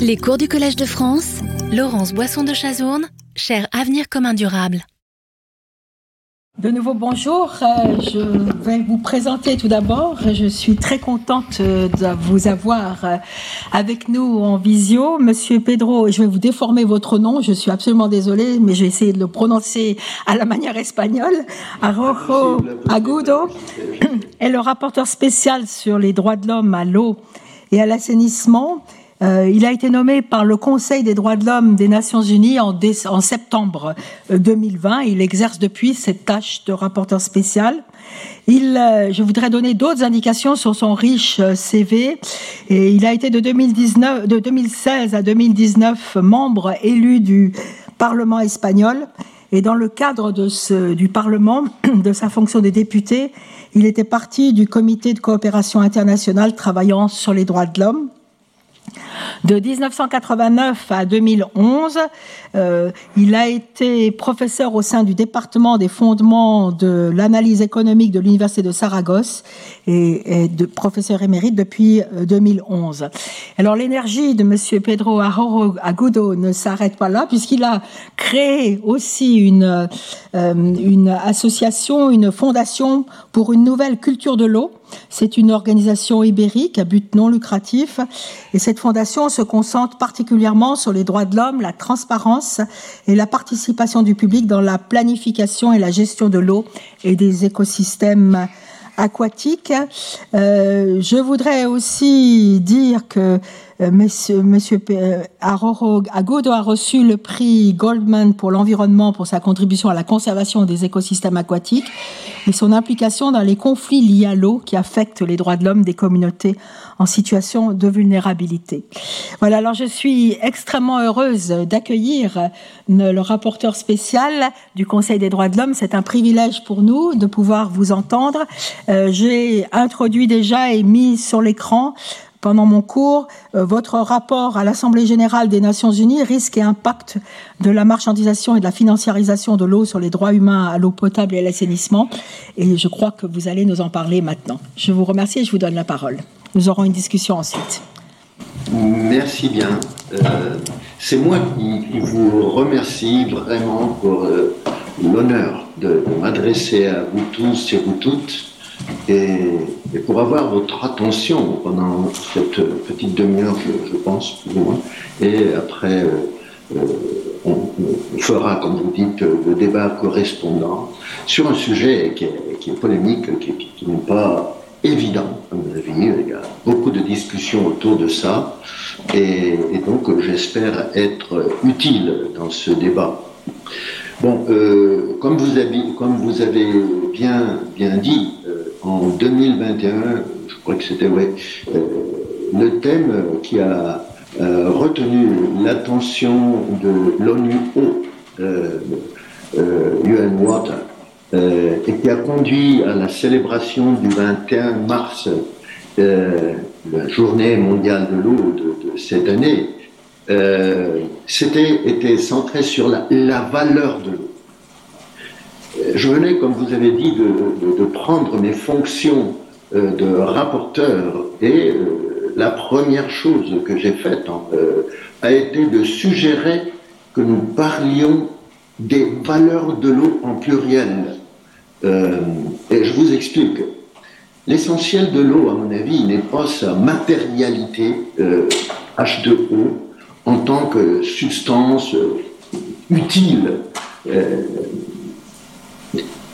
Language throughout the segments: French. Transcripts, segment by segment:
Les cours du Collège de France, Laurence Boisson de Chazourne, cher Avenir commun durable. De nouveau, bonjour. Euh, je vais vous présenter tout d'abord. Je suis très contente euh, de vous avoir euh, avec nous en visio. Monsieur Pedro, je vais vous déformer votre nom. Je suis absolument désolée, mais je vais essayer de le prononcer à la manière espagnole. Arojo Agudo est le rapporteur spécial sur les droits de l'homme à l'eau et à l'assainissement euh, il a été nommé par le Conseil des droits de l'homme des Nations Unies en, septembre 2020. Euh, il exerce depuis cette tâche de rapporteur spécial. Il, euh, je voudrais donner d'autres indications sur son riche CV. Il a été de, 2019, de 2016 à 2019 membre élu du Parlement espagnol. Et dans le cadre du Parlement, de sa fonction de député, il était parti du Comité de coopération internationale travaillant sur les droits de l'homme. De 1989 à 2011, euh, il a été professeur au sein du département des fondements de l'analyse économique de l'Université de Saragosse et, professeur émérite depuis 2011. Euh, Alors l'énergie de Monsieur Pedro Agudo ne s'arrête pas là puisqu'il a créé aussi une, euh, une association, une fondation pour une nouvelle culture de l'eau c'est une organisation ibérique à but non lucratif et cette fondation se concentre particulièrement sur les droits de l'homme, la transparence et la participation du public dans la planification et la gestion de l'eau et des écosystèmes aquatiques. Euh, je voudrais aussi dire que monsieur, monsieur euh, Agodo a reçu le prix Goldman pour l'environnement pour sa contribution à la conservation des écosystèmes aquatiques et son implication dans les conflits liés à l'eau qui affectent les droits de l'homme des communautés en situation de vulnérabilité. Voilà, alors je suis extrêmement heureuse d'accueillir le rapporteur spécial du Conseil des droits de l'homme. C'est un privilège pour nous de pouvoir vous entendre. Euh, j'ai introduit déjà et mis sur l'écran pendant mon cours, euh, votre rapport à l'Assemblée générale des Nations unies, risque et impact de la marchandisation et de la financiarisation de l'eau sur les droits humains à l'eau potable et à l'assainissement. Et je crois que vous allez nous en parler maintenant. Je vous remercie et je vous donne la parole. Nous aurons une discussion ensuite. Merci bien. Euh, c'est moi qui vous remercie vraiment pour euh, l'honneur de m'adresser à vous tous et vous toutes et, pour avoir votre attention pendant cette petite demi-heure, je, pense, plus ou moins, et après, euh, euh, on, fera, comme vous dites, le débat correspondant sur un sujet qui est, polémique, qui, n'est pas évident, à mon avis. Il y a beaucoup de discussions autour de ça, et, donc j'espère être utile dans ce débat. Bon, euh, comme, vous avez, bien dit, en 2021, je crois que c'était ouais, euh, le thème qui a euh, retenu l'attention de l'ONU euh, UN Water, et qui a conduit à la célébration du 21 mars, la journée mondiale de l'eau de, cette année, c'était était centré sur la valeur de l'eau je venais, comme vous avez dit, de, prendre mes fonctions euh, de rapporteur et euh, la première chose que j'ai faite hein, euh, a été de suggérer que nous parlions des valeurs de l'eau en pluriel. et je vous explique. L'essentiel de l'eau, à mon avis, n'est pas sa matérialité H2O en tant que substance utile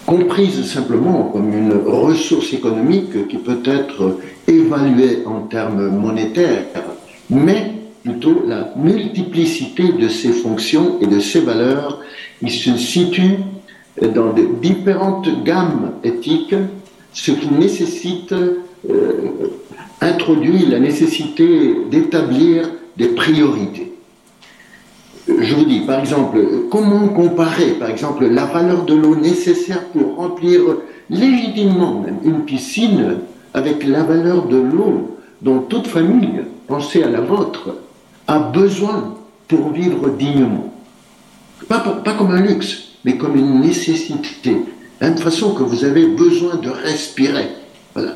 comprise simplement comme une ressource économique qui peut être évaluée en termes monétaires, mais plutôt la multiplicité de ses fonctions et de ses valeurs. Qui se situent dans différentes gammes éthiques, ce qui nécessite, euh, introduit la nécessité d'établir des priorités je vous dis, par exemple, comment comparer, par exemple, la valeur de l'eau nécessaire pour remplir légitimement même une piscine avec la valeur de l'eau dont toute famille, pensez à la vôtre, a besoin pour vivre dignement. Pas, comme un luxe, mais comme une nécessité. De la même façon que vous avez besoin de respirer. Voilà.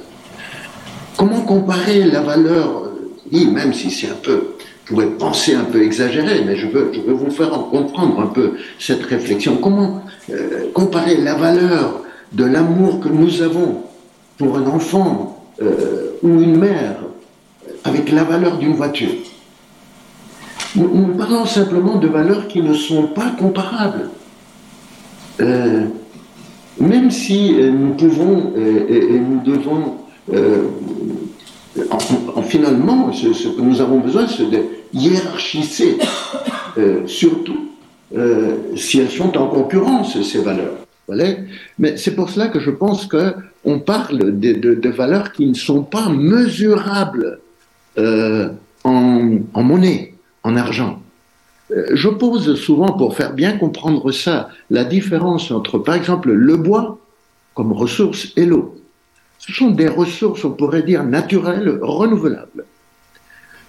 Comment comparer la valeur, même si c'est un peu pourrait penser un peu exagéré, mais je veux, je veux vous faire comprendre un peu cette réflexion. Comment euh, comparer la valeur de l'amour que nous avons pour un enfant euh, ou une mère avec la valeur d'une voiture? Nous, parlons simplement de valeurs qui ne sont pas comparables. Euh, même si nous pouvons et, nous devons en, finalement, ce, que nous avons besoin, c'est de hiérarchiser, euh, surtout euh, si elles sont en concurrence, ces valeurs. Mais c'est pour cela que je pense qu'on parle de, valeurs qui ne sont pas mesurables euh, en, monnaie, en argent. Je pose souvent, pour faire bien comprendre ça, la différence entre, par exemple, le bois comme ressource et l'eau. Ce sont des ressources, on pourrait dire, naturelles, renouvelables.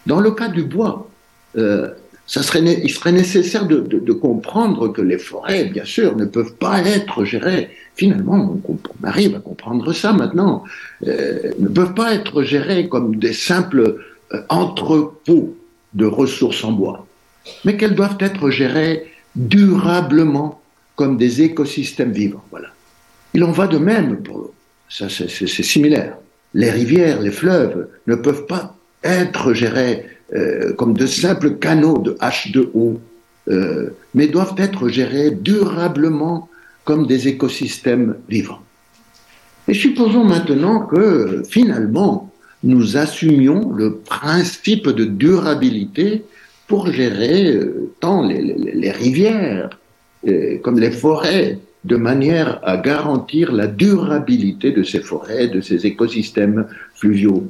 Dans le cas du bois, euh, il serait nécessaire de, comprendre que les forêts, bien sûr, ne peuvent pas être gérées. Finalement, on, arrive à comprendre ça maintenant. Euh, ne peuvent pas être gérées comme des simples euh, entrepôts de ressources en bois, mais qu'elles doivent être gérées durablement comme des écosystèmes vivants. Il en va de même pour c'est similaire. Les rivières, les fleuves ne peuvent pas être gérés euh, comme de simples canaux de H2O, euh, mais doivent être gérés durablement comme des écosystèmes vivants. Et supposons maintenant que finalement nous assumions le principe de durabilité pour gérer euh, tant les, rivières comme les forêts, de manière à garantir la durabilité de ces forêts, de ces écosystèmes fluviaux.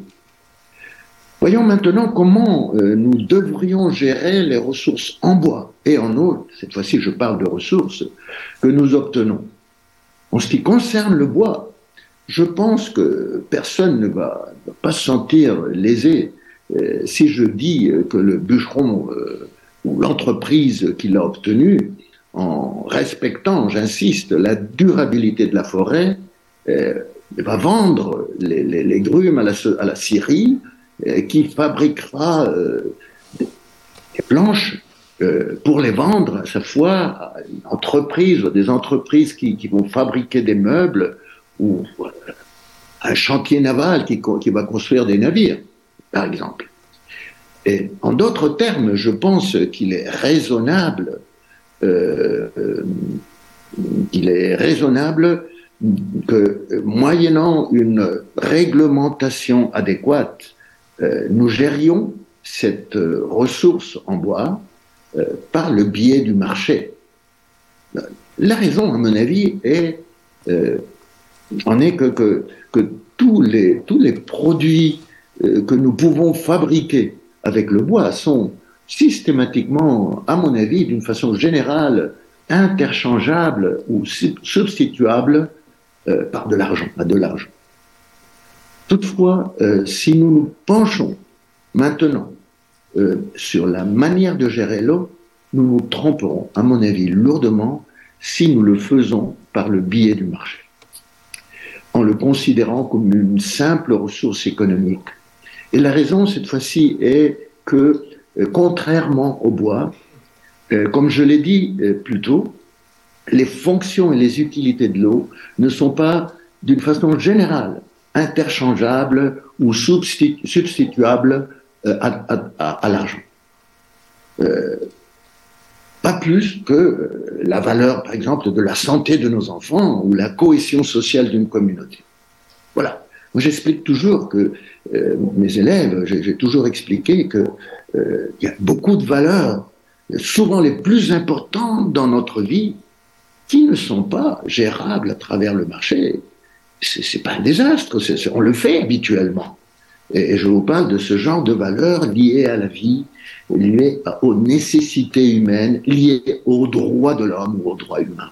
Voyons maintenant comment euh, nous devrions gérer les ressources en bois et en eau, cette fois-ci je parle de ressources, que nous obtenons. En ce qui concerne le bois, je pense que personne ne va, pas se sentir lésé euh, si je dis que le bûcheron euh, ou l'entreprise qui l'a obtenu en respectant, j'insiste, la durabilité de la forêt, euh, va vendre les, grumes à la, à Syrie, euh, qui fabriquera euh, des planches pour les vendre à sa fois à une entreprise, des entreprises qui, vont fabriquer des meubles ou un chantier naval qui, qui va construire des navires, par exemple. Et en d'autres termes, je pense qu'il est raisonnable il est raisonnable que, moyennant une réglementation adéquate, euh, nous gérions cette ressource en bois euh, par le biais du marché. La raison, à mon avis, est, en est que, que, que, tous, les, tous les produits que nous pouvons fabriquer avec le bois sont systématiquement, à mon avis, d'une façon générale, interchangeable ou substituable euh, par de l'argent, à de l'argent. Toutefois, euh, si nous nous penchons maintenant euh, sur la manière de gérer l'eau, nous nous tromperons, à mon avis, lourdement si nous le faisons par le biais du marché, en le considérant comme une simple ressource économique. Et la raison, cette fois-ci, est que contrairement au bois, euh, comme je l'ai dit euh, plus tôt, les fonctions et les utilités de l'eau ne sont pas d'une façon générale interchangeables ou substituables à, l'argent. pas plus que la valeur, par exemple, de la santé de nos enfants ou la cohésion sociale d'une communauté. Voilà. Moi, j'explique toujours que mes élèves, j'ai toujours expliqué que euh, il y a beaucoup de valeurs, souvent les plus importantes dans notre vie, qui ne sont pas gérables à travers le marché. C'est pas un désastre, on le fait habituellement. Et, je vous parle de ce genre de valeurs liées à la vie, liées aux nécessités humaines, liées aux droits de l'homme ou aux droits humains.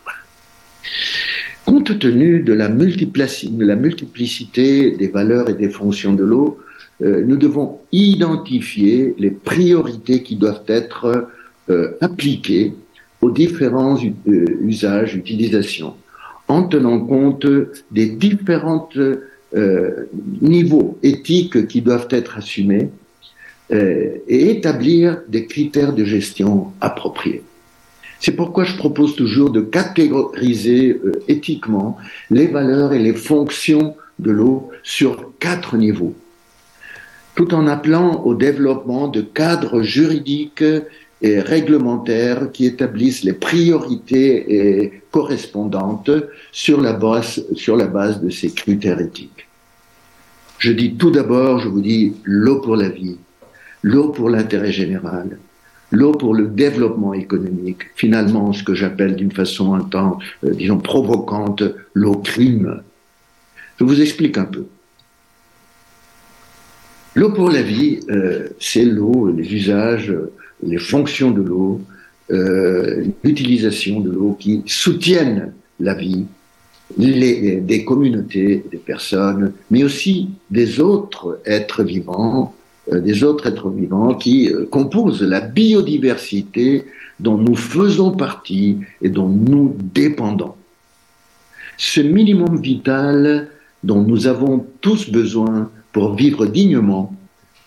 Compte tenu de la, de la multiplicité des valeurs et des fonctions de l'eau, euh, nous devons identifier les priorités qui doivent être euh, appliquées aux différents euh, usages, utilisations, en tenant compte des différents niveaux éthiques qui doivent être assumés, et établir des critères de gestion appropriés. C'est pourquoi je propose toujours de catégoriser éthiquement les valeurs et les fonctions de l'eau sur quatre niveaux, tout en appelant au développement de cadres juridiques et réglementaires qui établissent les priorités correspondantes sur la base, sur la base de ces critères éthiques. Je dis tout d'abord, je vous dis l'eau pour la vie, l'eau pour l'intérêt général, l'eau pour le développement économique, finalement ce que j'appelle d'une façon un temps, euh, disons, provocante, l'eau crime. Je vous explique un peu. L'eau pour la vie, euh, c'est l'eau, les usages, les fonctions de l'eau, euh, l'utilisation de l'eau qui soutiennent la vie des communautés, des personnes, mais aussi des autres êtres vivants, euh, des autres êtres vivants qui composent la biodiversité dont nous faisons partie et dont nous dépendons. Ce minimum vital dont nous avons tous besoin vivre dignement,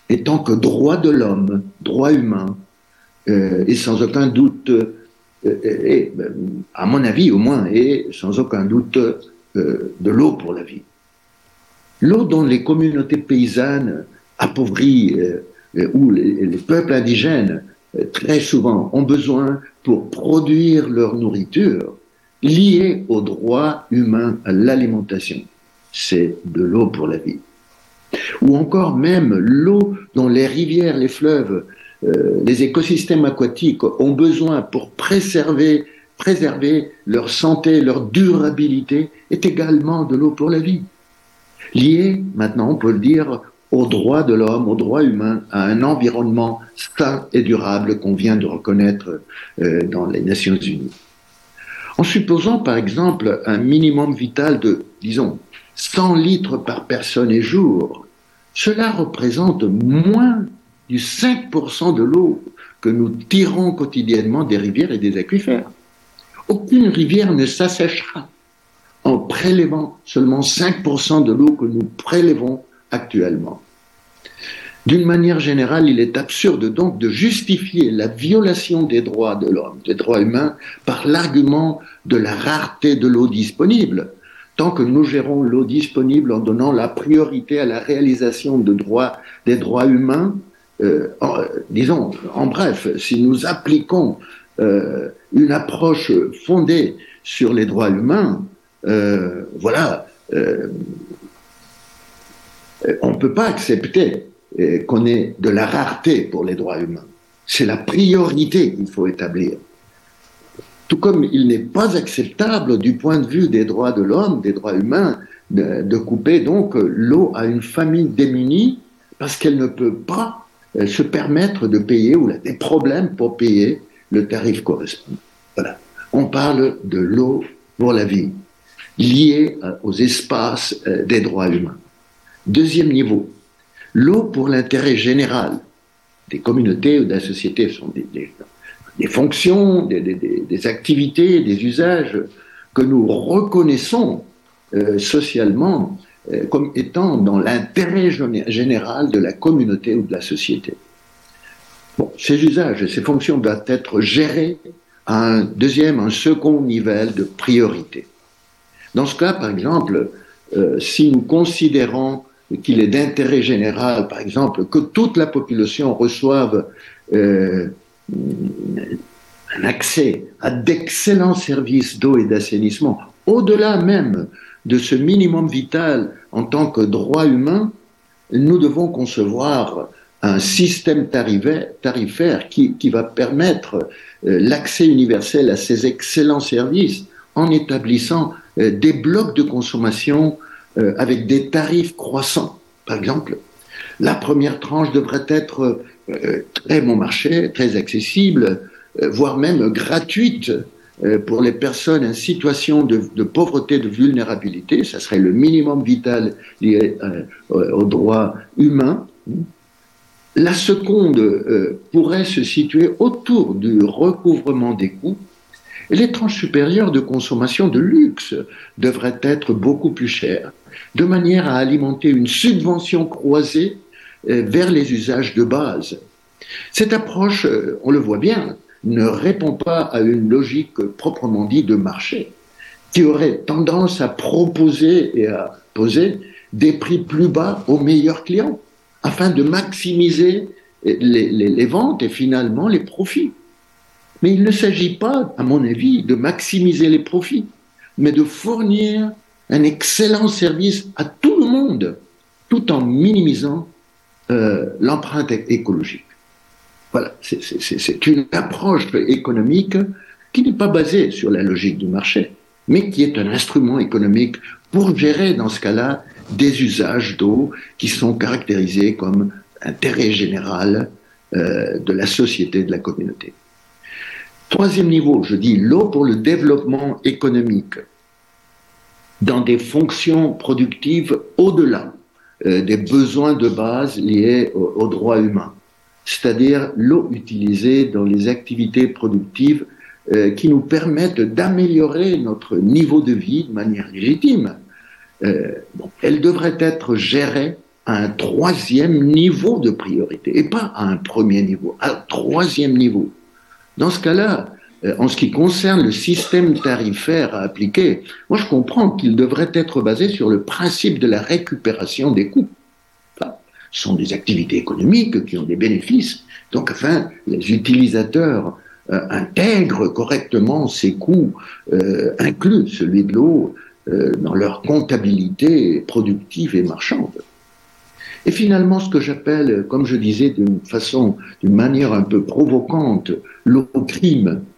étant que droit de l'homme, droit humain, euh, et sans aucun doute, euh, ben, à mon avis au moins, et sans aucun doute euh, de l'eau pour la vie. L'eau dont les communautés paysannes appauvries ou les, les, peuples indigènes très souvent ont besoin pour produire leur nourriture, liée au droit humain à l'alimentation. C'est de l'eau pour la vie. Ou encore même l'eau dont les rivières, les fleuves euh, les écosystèmes aquatiques ont besoin pour préserver, préserver leur santé, leur durabilité, est également de l'eau pour la vie. Lié, maintenant on peut le dire, aux droits de l'homme, aux droits humains, à un environnement sain et durable qu'on vient de reconnaître euh, dans les Nations Unies. En supposant par exemple un minimum vital de, disons, 100 litres par personne et jour, cela représente moins du 5% de l'eau que nous tirons quotidiennement des rivières et des aquifères. Aucune rivière ne s'assèchera en prélevant seulement 5% de l'eau que nous prélevons actuellement. D'une manière générale, il est absurde donc de justifier la violation des droits de l'homme, des droits humains, par l'argument de la rareté de l'eau disponible, tant que nous gérons l'eau disponible en donnant la priorité à la réalisation des droits humains euh, disons, en bref, si nous appliquons euh, une approche fondée sur les droits humains, euh, voilà, on ne peut pas accepter qu'on ait de la rareté pour les droits humains. C'est la priorité qu'il faut établir. Tout comme il n'est pas acceptable du point de vue des droits de l'homme, des droits humains, de, couper donc l'eau à une famille démunie parce qu'elle ne peut pas euh, se permettre de payer ou a des problèmes pour payer le tarif correspondant. Voilà. On parle de l'eau pour la vie, liée euh, aux espaces euh, des droits humains. Deuxième niveau, l'eau pour l'intérêt général des communautés ou de la société sont des, fonctions, des, des, activités, des usages que nous reconnaissons socialement euh, comme étant dans l'intérêt général de la communauté ou de la société. Ces usages et ces fonctions doivent être gérés à un deuxième, un second niveau de priorité. Dans ce cas, par exemple, euh, si nous considérons qu'il est d'intérêt général, par exemple, que toute la population reçoive euh, un accès à d'excellents services d'eau et d'assainissement, au-delà même de ce minimum vital en tant que droit humain, nous devons concevoir un système tarifaire qui, va permettre euh, l'accès universel à ces excellents services en établissant euh, des blocs de consommation euh, avec des tarifs croissants. Par exemple, la première tranche devrait être très bon marché, très accessible, voire même gratuite euh, pour les personnes en situation de, de, pauvreté, de vulnérabilité, ça serait le minimum vital lié euh, aux droits humains. La seconde euh, pourrait se situer autour du recouvrement des coûts. Les tranches supérieures de consommation de luxe devraient être beaucoup plus chères, de manière à alimenter une subvention croisée vers les usages de base. Cette approche, on le voit bien, ne répond pas à une logique proprement dit de marché, qui aurait tendance à proposer et à poser des prix plus bas aux meilleurs clients, afin de maximiser les, ventes et finalement les profits. Mais il ne s'agit pas, à mon avis, de maximiser les profits, mais de fournir un excellent service à tout le monde, tout en minimisant euh, l'empreinte écologique. Voilà, c'est une approche économique qui n'est pas basée sur la logique du marché, mais qui est un instrument économique pour gérer, dans ce cas-là, des usages d'eau qui sont caractérisés comme intérêt général euh, de la société, de la communauté. Troisième niveau, je dis l'eau pour le développement économique dans des fonctions productives au-delà des besoins de base liés aux droits humains c'est-à-dire l'eau utilisée dans les activités productives euh, qui nous permettent d'améliorer notre niveau de vie de manière légitime. Euh, elle devrait être gérée à un troisième niveau de priorité, et pas à un premier niveau, à un troisième niveau. Dans ce cas-là, euh, en ce qui concerne le système tarifaire à appliquer, moi je comprends qu'il devrait être basé sur le principe de la récupération des coûts sont des activités économiques qui ont des bénéfices. Donc, enfin, les utilisateurs euh, intègrent correctement ces coûts, euh, inclus celui de l'eau, euh, dans leur comptabilité productive et marchande. Et finalement, ce que j'appelle, comme je disais d'une façon, d'une manière un peu provocante, l'eau crime, euh, euh,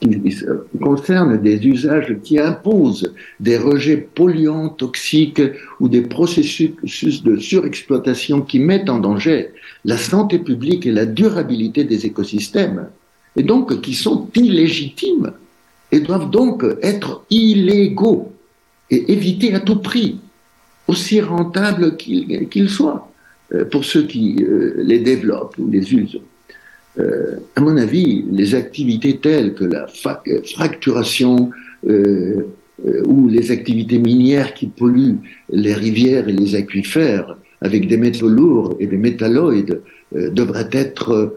qui concerne des usages qui imposent des rejets polluants, toxiques ou des processus de surexploitation qui mettent en danger la santé publique et la durabilité des écosystèmes, et donc qui sont illégitimes et doivent donc être illégaux et évités à tout prix, aussi rentables qu'ils soient, euh, pour ceux qui les développent ou les usent. Euh, à mon avis, les activités telles que la fracturation euh, euh, ou les activités minières qui polluent les rivières et les aquifères avec des métaux lourds et des métalloïdes devraient être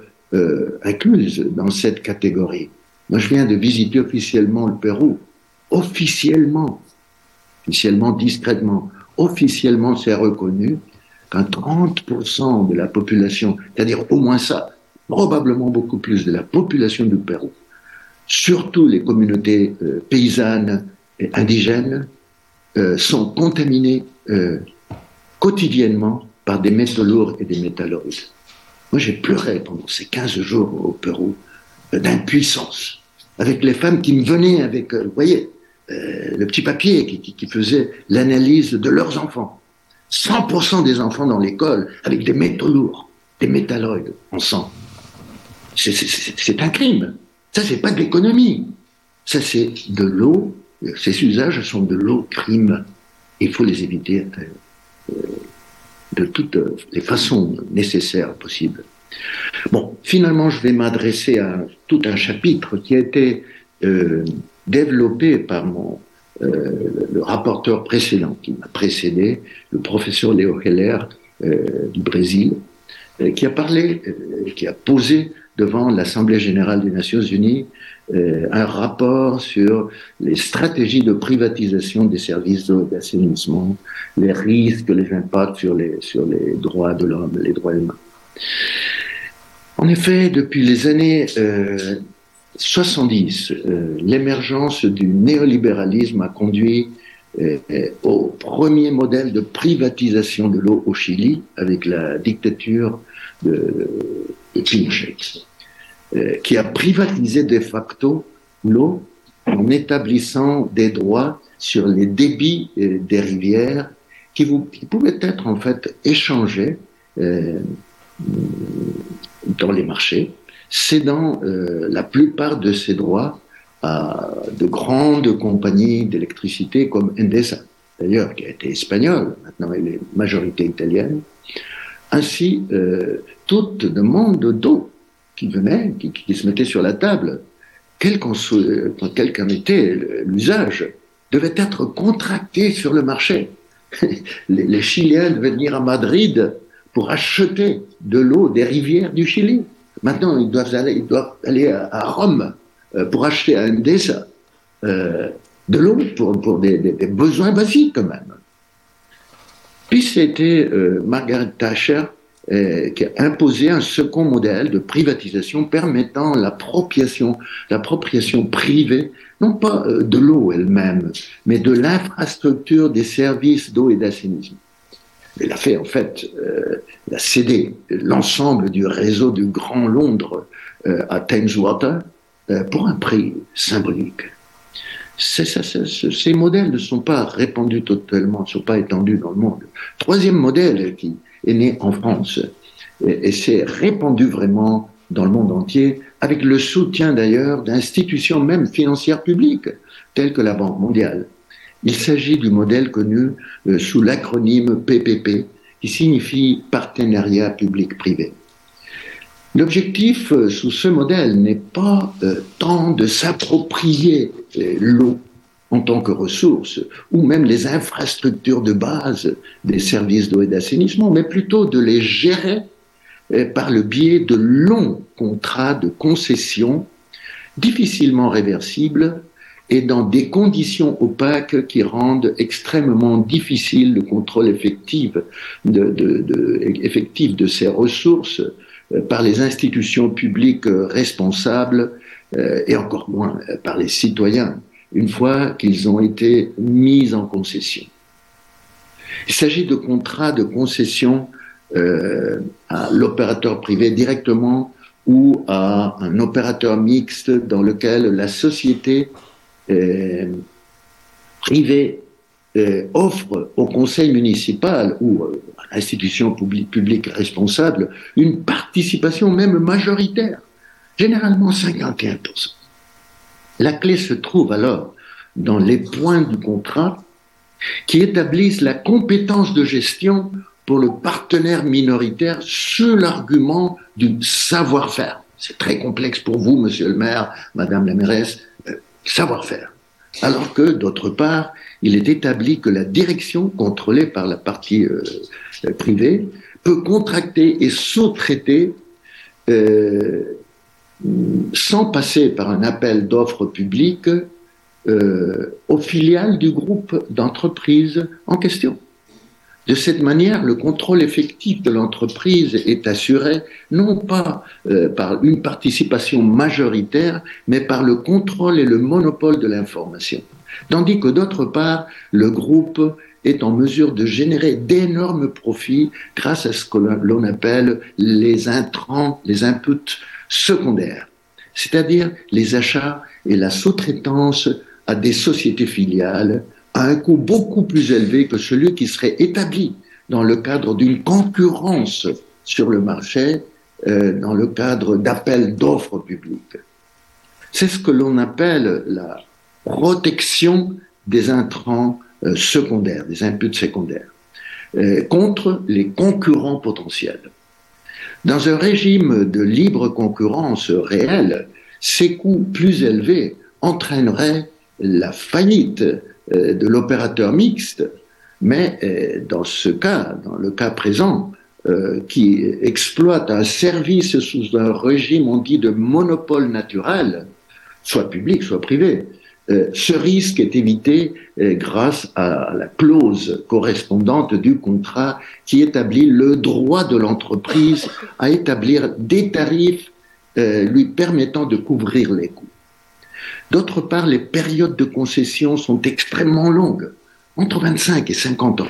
incluses dans cette catégorie. Moi, je viens de visiter officiellement le Pérou. Officiellement, officiellement, discrètement, officiellement, c'est reconnu qu'un 30% de la population, c'est-à-dire au moins ça, probablement beaucoup plus de la population du Pérou, surtout les communautés euh, paysannes et indigènes, euh, sont contaminées euh, quotidiennement par des métaux lourds et des métalloïdes. Moi, j'ai pleuré pendant ces 15 jours au Pérou d'impuissance, avec les femmes qui me venaient avec, vous voyez, le petit papier qui, qui faisait l'analyse de leurs enfants. 100% des enfants dans l'école avec des métaux lourds, des métalloïdes en sang c'est un crime. Ça, c'est pas de l'économie. Ça, c'est de l'eau. Ces usages sont de l'eau crime. Il faut les éviter euh, de toutes les façons nécessaires possibles. Bon, finalement, je vais m'adresser à tout un chapitre qui a été euh, développé par mon euh, le rapporteur précédent qui m'a précédé, le professeur Léo Heller du Brésil, qui a parlé, qui a posé devant l'Assemblée générale des Nations unies euh, un rapport sur les stratégies de privatisation des services d'assainissement, les risques, les impacts sur les, sur les droits de l'homme, les droits humains. En effet, depuis les années 70, euh, euh, l'émergence du néolibéralisme a conduit au premier modèle de privatisation de l'eau au Chili avec la dictature de, de Pinochet. Euh, qui a privatisé de facto l'eau en établissant des droits sur les débits euh, des rivières qui, pouvaient être en fait échangés euh, dans les marchés, cédant la plupart de ces droits à de grandes compagnies d'électricité comme Endesa, d'ailleurs, qui a été espagnole, maintenant elle est majorité italienne. Ainsi, toute demande d'eau qui venaient, qui, se mettaient sur la table, quel qu'en était l'usage, devait être contracté sur le marché. Les, Chiliens devaient venir à Madrid pour acheter de l'eau des rivières du Chili. Maintenant, ils doivent aller, ils doivent aller à, Rome euh, pour acheter à Endesa euh, de l'eau pour, des, besoins basiques quand même. Puis c'était euh, Margaret Thatcher qui a imposé un second modèle de privatisation permettant l'appropriation, l'appropriation privée, non pas euh, de l'eau elle-même, mais de l'infrastructure des services d'eau et d'assainissement. Elle a fait en fait, euh, cédé l'ensemble du réseau du Grand Londres euh, à Thames Water euh, pour un prix symbolique. Ces modèles ne sont pas répandus totalement, ne sont pas étendus dans le monde. Troisième modèle qui est né en France et, et s'est répandu vraiment dans le monde entier, avec le soutien d'ailleurs d'institutions même financières publiques, telles que la Banque mondiale. Il s'agit du modèle connu euh, sous l'acronyme PPP, qui signifie partenariat public-privé. L'objectif euh, sous ce modèle n'est pas euh, tant de s'approprier l'eau en tant que ressource, ou même les infrastructures de base des services d'eau et d'assainissement, mais plutôt de les gérer euh, par le biais de longs contrats de concession difficilement réversibles et dans des conditions opaques qui rendent extrêmement difficile le contrôle effectif de, ces ressources euh, par les institutions publiques responsables euh, et encore moins par les citoyens une fois qu'ils ont été mis en concession. Il s'agit de contrats de concession euh, à l'opérateur privé directement ou à un opérateur mixte dans lequel la société euh, privée euh, offre au conseil municipal ou à l'institution publique responsable une participation même majoritaire, généralement 51%. La clé se trouve alors dans les points du contrat qui établissent la compétence de gestion pour le partenaire minoritaire sur l'argument du savoir-faire. C'est très complexe pour vous, monsieur le maire, madame la mairesse, euh, savoir-faire. Alors que, d'autre part, il est établi que la direction, contrôlée par la partie euh, privée, peut contracter et sous-traiter euh, sans passer par un appel d'offres publiques euh, aux filiales du groupe d'entreprises en question. De cette manière, le contrôle effectif de l'entreprise est assuré non pas euh, par une participation majoritaire, mais par le contrôle et le monopole de l'information. Tandis que d'autre part, le groupe est en mesure de générer d'énormes profits grâce à ce que l'on appelle les intrants, les inputs secondaires, c'est-à-dire les achats et la sous-traitance à des sociétés filiales à un coût beaucoup plus élevé que celui qui serait établi dans le cadre d'une concurrence sur le marché, euh, dans le cadre d'appels d'offres publiques. C'est ce que l'on appelle la protection des intrants euh, secondaires, des inputs secondaires, euh, contre les concurrents potentiels. Dans un régime de libre concurrence réelle, ces coûts plus élevés entraîneraient la faillite euh, de l'opérateur mixte, mais euh, dans ce cas, dans le cas présent, euh, qui exploite un service sous un régime, on dit, de monopole naturel, soit public, soit privé, ce risque est évité grâce à la clause correspondante du contrat qui établit le droit de l'entreprise à établir des tarifs lui permettant de couvrir les coûts. D'autre part, les périodes de concession sont extrêmement longues, entre 25 et 50 ans.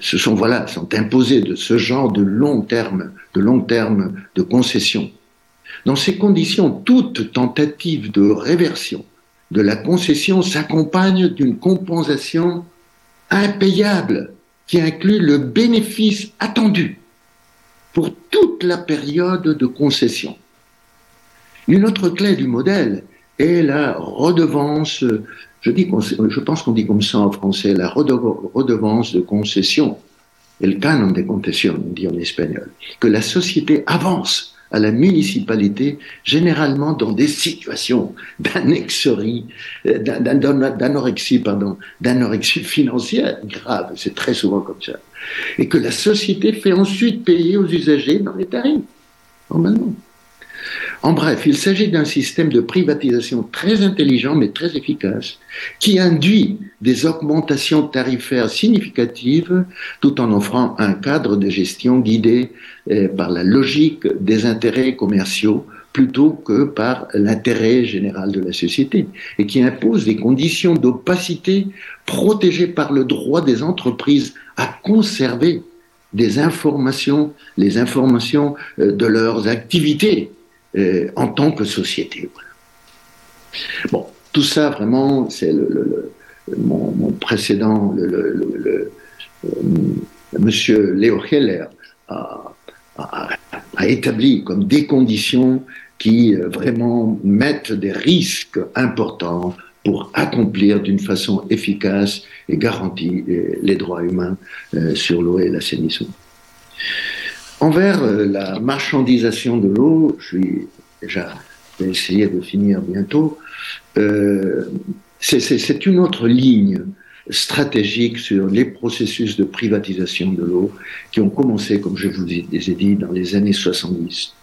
Ce sont voilà, sont imposés de ce genre de long terme, de long terme de concession. Dans ces conditions, toute tentative de réversion de la concession s'accompagne d'une compensation impayable qui inclut le bénéfice attendu pour toute la période de concession. Une autre clé du modèle et la redevance, je, pense qu'on dit comme ça en français, la redevance de concession, et le canon de concession, on dit en espagnol, que la société avance à la municipalité, généralement dans des situations euh, d'anorexie, pardon, d'anorexie financière grave, c'est très souvent comme ça, et que la société fait ensuite payer aux usagers dans les tarifs, normalement. En bref, il s'agit d'un système de privatisation très intelligent mais très efficace qui induit des augmentations tarifaires significatives tout en offrant un cadre de gestion guidé eh, par la logique des intérêts commerciaux plutôt que par l'intérêt général de la société et qui impose des conditions d'opacité protégées par le droit des entreprises à conserver des informations, les informations euh, de leurs activités euh, en tant que société. Bon, tout ça, vraiment, c'est mon, précédent, le, euh, Monsieur Léo Heller a, établi comme des conditions qui euh, vraiment mettent des risques importants pour accomplir d'une façon efficace et garantie les droits humains sur l'eau et l'assainissement. Envers euh, la marchandisation de l'eau, je vais déjà essayer de finir bientôt, euh, c'est une autre ligne stratégique sur les processus de privatisation de l'eau qui ont commencé, comme je vous ai dit, dans les années 70.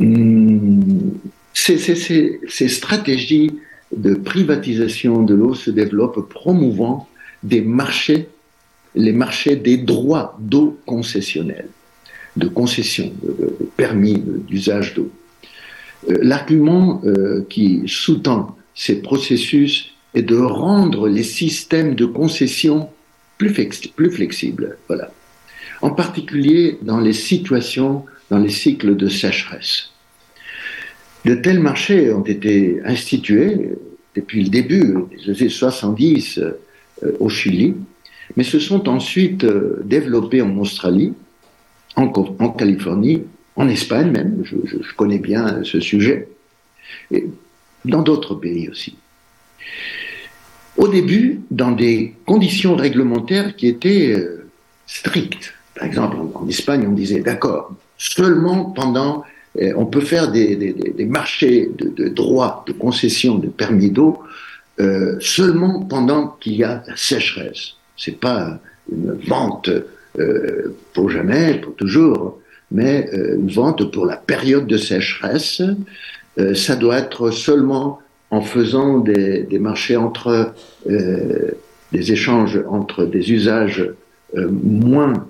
Hum, ces stratégies de privatisation de l'eau se développent promouvant des marchés les marchés des droits d'eau concessionnels, de concession, de, permis d'usage d'eau. Euh, l'argument euh, qui sous-tend ces processus est de rendre les systèmes de concession plus, flexibles. En particulier dans les situations, dans les cycles de sécheresse. De tels marchés ont été institués depuis le début des années 70 euh, au Chili, mais se sont ensuite euh, développés en Australie, en, Californie, en Espagne même, je, connais bien ce sujet, et dans d'autres pays aussi. Au début, dans des conditions réglementaires qui étaient euh, strictes. Par exemple, en, Espagne, on disait, d'accord, seulement pendant, euh, on peut faire des, marchés de, droits, de concession, de permis d'eau, seulement pendant qu'il y a la sécheresse. C'est pas une vente euh, pour jamais, pour toujours, mais euh, une vente pour la période de sécheresse. Euh, ça doit être seulement en faisant des, marchés entre des échanges entre des usages moins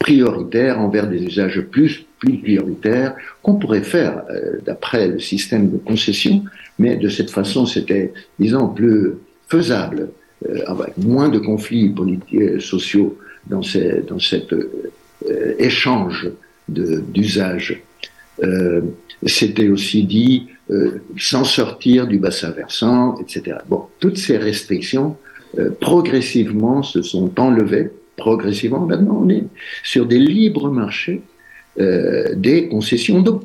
prioritaires envers des usages plus, plus prioritaires qu'on pourrait faire d'après le système de concession, mais de cette façon c'était, disons, plus faisable. Euh, avec moins de conflits politiques, euh, sociaux dans, ces, dans cet euh, échange d'usage. C'était aussi dit sans sortir du bassin versant, etc. Bon, toutes ces restrictions progressivement se sont enlevées. Progressivement, maintenant, on est sur des libres marchés des concessions d'eau.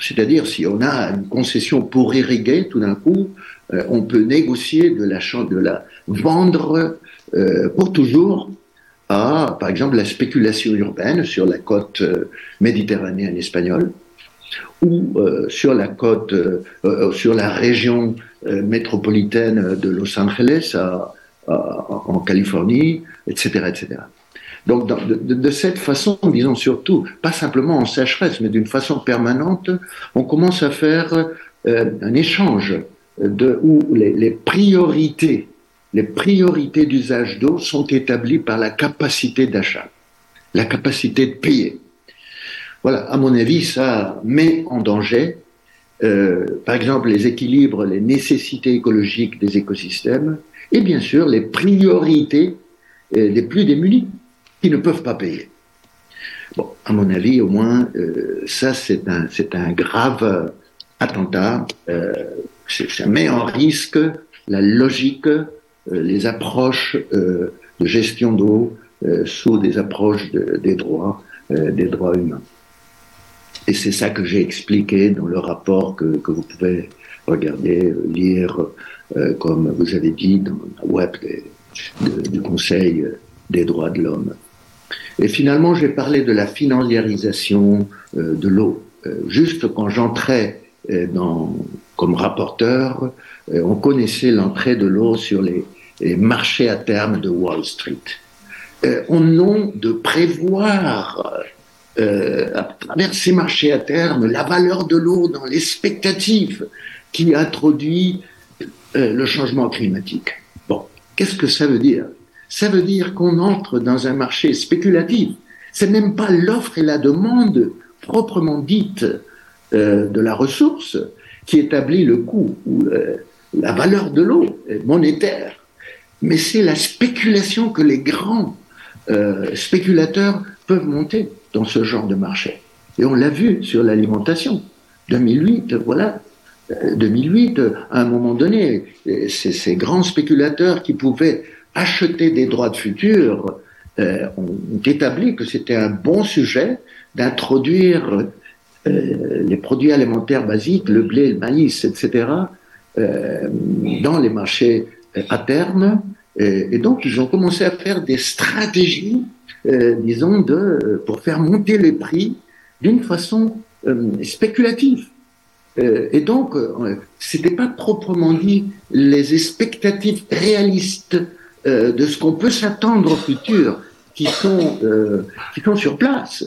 C'est-à-dire, si on a une concession pour irriguer, tout d'un coup, on peut négocier de la, vendre euh, pour toujours à, par exemple, la spéculation urbaine sur la côte euh, méditerranéenne espagnole ou euh, sur la côte, sur la région métropolitaine de Los Angeles en Californie, etc., etc. Donc, de, cette façon, disons surtout, pas simplement en sécheresse, mais d'une façon permanente, on commence à faire un échange où les, les priorités les priorités d'usage d'eau sont établies par la capacité d'achat, la capacité de payer. Voilà, à mon avis, ça met en danger, euh, par exemple, les équilibres, les nécessités écologiques des écosystèmes, et bien sûr les priorités euh, des plus démunis qui ne peuvent pas payer. Bon, à mon avis, au moins, euh, ça c'est un, c'est un grave attentat. ça met en risque la logique euh, les approches euh, de gestion d'eau euh, sous des approches des droits, des droits humains. Et c'est ça que j'ai expliqué dans le rapport que, que vous pouvez regarder, lire, comme vous avez dit, dans la web du Conseil des droits de l'homme. Et finalement, j'ai parlé de la financiarisation de l'eau. juste quand j'entrais dans, comme rapporteur, on connaissait l'entrée de l'eau sur les, les, marchés à terme de Wall Street. au nom de prévoir euh, à travers ces marchés à terme, la valeur de l'eau dans l'expectative qui introduit euh, le changement climatique. Bon, qu'est-ce que ça veut dire? Ça veut dire qu'on entre dans un marché spéculatif. C'est même pas l'offre et la demande proprement dite euh, de la ressource qui établit le coût ou la valeur de l'eau monétaire, mais c'est la spéculation que les grands spéculateurs peuvent monter dans ce genre de marché. Et on l'a vu sur l'alimentation. 2008, voilà. 2008, euh, à un moment donné, ces, grands spéculateurs qui pouvaient acheter des droits de futur euh, ont, établi que c'était un bon sujet d'introduire euh, les produits alimentaires basiques, le blé, le maïs, etc., dans les marchés à terme. et donc, ils ont commencé à faire des stratégies euh, disons, de, pour faire monter les prix d'une façon euh, spéculative. Euh, et donc, c'était pas proprement dit les expectatives réalistes de ce qu'on peut s'attendre au futur qui sont, qui sont sur place.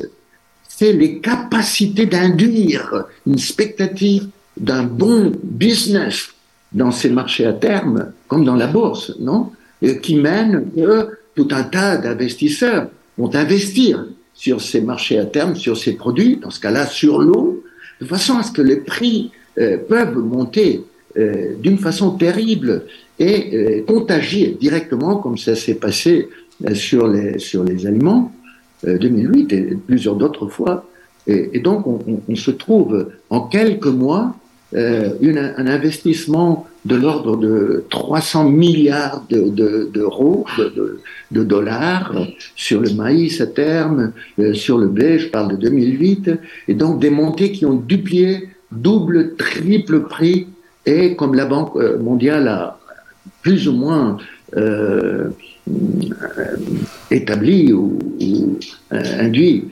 C'est les capacités d'induire une expectative d'un bon business dans ces marchés à terme, comme dans la bourse, non? Qui mène tout un tas d'investisseurs vont investir sur ces marchés à terme, sur ces produits, dans ce cas-là sur l'eau, de façon à ce que les prix euh, peuvent monter euh, d'une façon terrible et euh, contagier directement, comme ça s'est passé sur, les, sur les aliments, 2008 et plusieurs d'autres fois. Et, donc on, on, se trouve en quelques mois une, un investissement de l'ordre de 300 milliards d'euros, de, de, dollars sur le maïs à terme, euh, sur le blé, je parle de 2008, et donc des montées qui ont duplié, double, triple prix, et comme la Banque euh, mondiale a plus ou moins euh, établi ou, induit,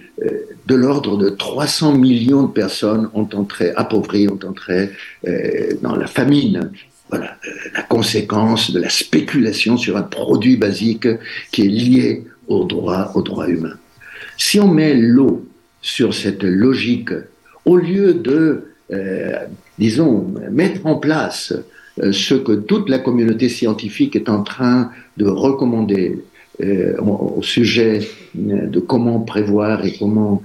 de l'ordre de 300 millions de personnes ont entré, appauvries, ont entré dans la famine voilà, euh, la conséquence de la spéculation sur un produit basique qui est lié au droit, au droit humain. Si on met l'eau sur cette logique, au lieu de, euh, disons, mettre en place euh, ce que toute la communauté scientifique est en train de recommander au sujet de comment prévoir et comment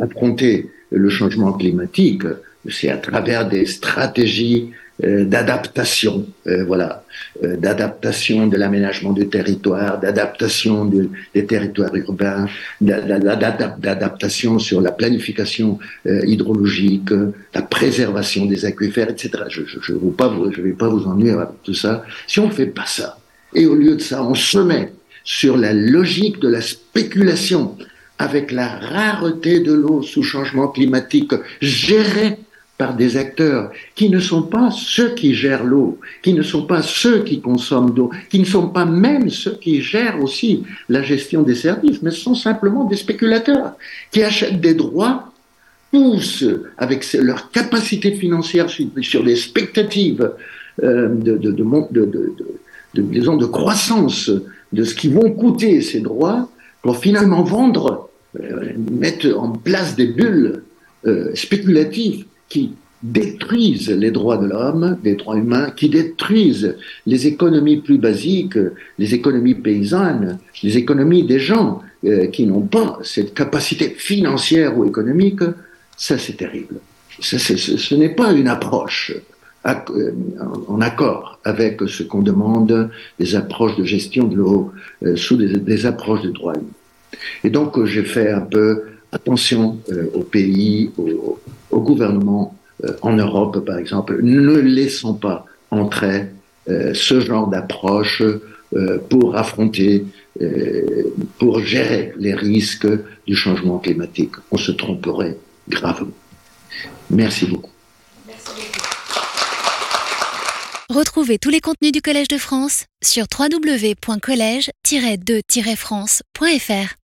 affronter le changement climatique, c'est à travers des stratégies euh, d'adaptation, euh, voilà, euh, d'adaptation de l'aménagement du territoire, d'adaptation des territoires urbains, d'adaptation sur la planification hydrologique, la préservation des aquifères, etc. Je ne vais pas vous ennuyer avec tout ça. Si on ne fait pas ça, et au lieu de ça, on se met sur la logique de la spéculation avec la rareté de l'eau sous changement climatique gérée par des acteurs qui ne sont pas ceux qui gèrent l'eau, qui ne sont pas ceux qui consomment d'eau, qui ne sont pas même ceux qui gèrent aussi la gestion des services, mais ce sont simplement des spéculateurs qui achètent des droits, poussent avec leur capacité financière sur, des expectatives euh, de, de, de, de, croissance de ce qui vont coûter ces droits pour finalement vendre, euh, mettre en place des bulles euh, spéculatives qui détruisent les droits de l'homme, les droits humains, qui détruisent les économies plus basiques, les économies paysannes, les économies des gens euh, qui n'ont pas cette capacité financière ou économique, ça c'est terrible. ce n'est pas une approche euh, en accord avec ce qu'on demande des approches de gestion de l'eau euh, sous des, approches de droits humains. Et donc j'ai fait un peu attention aux pays, aux, au gouvernement euh, en Europe, par exemple, ne laissons pas entrer euh, ce genre d'approche euh, pour affronter, pour gérer les risques du changement climatique. On se tromperait gravement. Merci beaucoup. Retrouvez tous les contenus du Collège de France sur www.colège-2-france.fr.